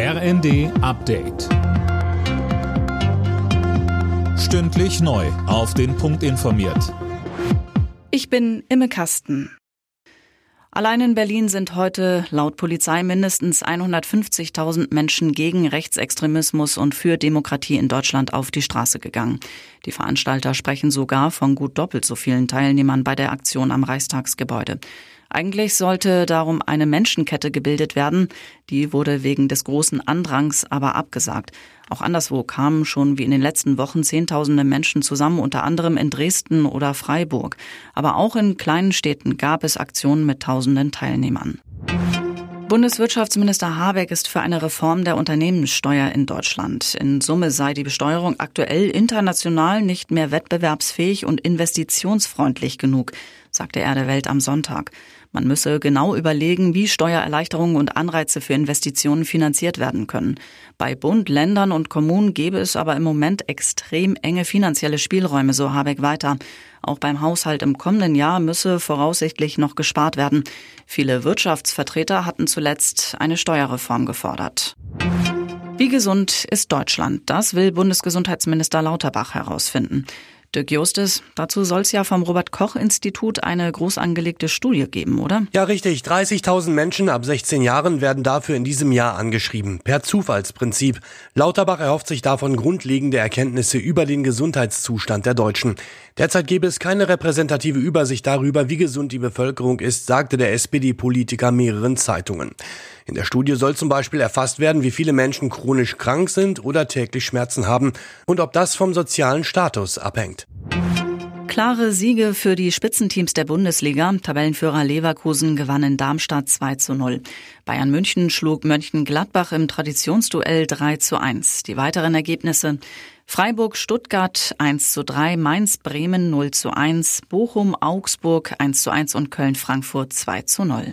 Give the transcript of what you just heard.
RND Update. Stündlich neu. Auf den Punkt informiert. Ich bin Imme Kasten. Allein in Berlin sind heute laut Polizei mindestens 150.000 Menschen gegen Rechtsextremismus und für Demokratie in Deutschland auf die Straße gegangen. Die Veranstalter sprechen sogar von gut doppelt so vielen Teilnehmern bei der Aktion am Reichstagsgebäude. Eigentlich sollte darum eine Menschenkette gebildet werden. Die wurde wegen des großen Andrangs aber abgesagt. Auch anderswo kamen schon wie in den letzten Wochen Zehntausende Menschen zusammen, unter anderem in Dresden oder Freiburg. Aber auch in kleinen Städten gab es Aktionen mit tausenden Teilnehmern. Bundeswirtschaftsminister Habeck ist für eine Reform der Unternehmenssteuer in Deutschland. In Summe sei die Besteuerung aktuell international nicht mehr wettbewerbsfähig und investitionsfreundlich genug, sagte er der Welt am Sonntag. Man müsse genau überlegen, wie Steuererleichterungen und Anreize für Investitionen finanziert werden können. Bei Bund, Ländern und Kommunen gäbe es aber im Moment extrem enge finanzielle Spielräume, so Habeck weiter. Auch beim Haushalt im kommenden Jahr müsse voraussichtlich noch gespart werden. Viele Wirtschaftsvertreter hatten zuletzt eine Steuerreform gefordert. Wie gesund ist Deutschland? Das will Bundesgesundheitsminister Lauterbach herausfinden. Dirk Justus, dazu soll es ja vom Robert-Koch-Institut eine groß angelegte Studie geben, oder? Ja, richtig. 30.000 Menschen ab 16 Jahren werden dafür in diesem Jahr angeschrieben. Per Zufallsprinzip. Lauterbach erhofft sich davon grundlegende Erkenntnisse über den Gesundheitszustand der Deutschen. Derzeit gäbe es keine repräsentative Übersicht darüber, wie gesund die Bevölkerung ist, sagte der SPD-Politiker mehreren Zeitungen. In der Studie soll zum Beispiel erfasst werden, wie viele Menschen chronisch krank sind oder täglich Schmerzen haben und ob das vom sozialen Status abhängt. Klare Siege für die Spitzenteams der Bundesliga. Tabellenführer Leverkusen gewann in Darmstadt 2 zu 0. Bayern München schlug Mönchengladbach im Traditionsduell 3 zu 1. Die weiteren Ergebnisse Freiburg, Stuttgart 1 zu 3, Mainz, Bremen 0 zu 1, Bochum, Augsburg 1 zu 1 und Köln, Frankfurt 2 zu 0.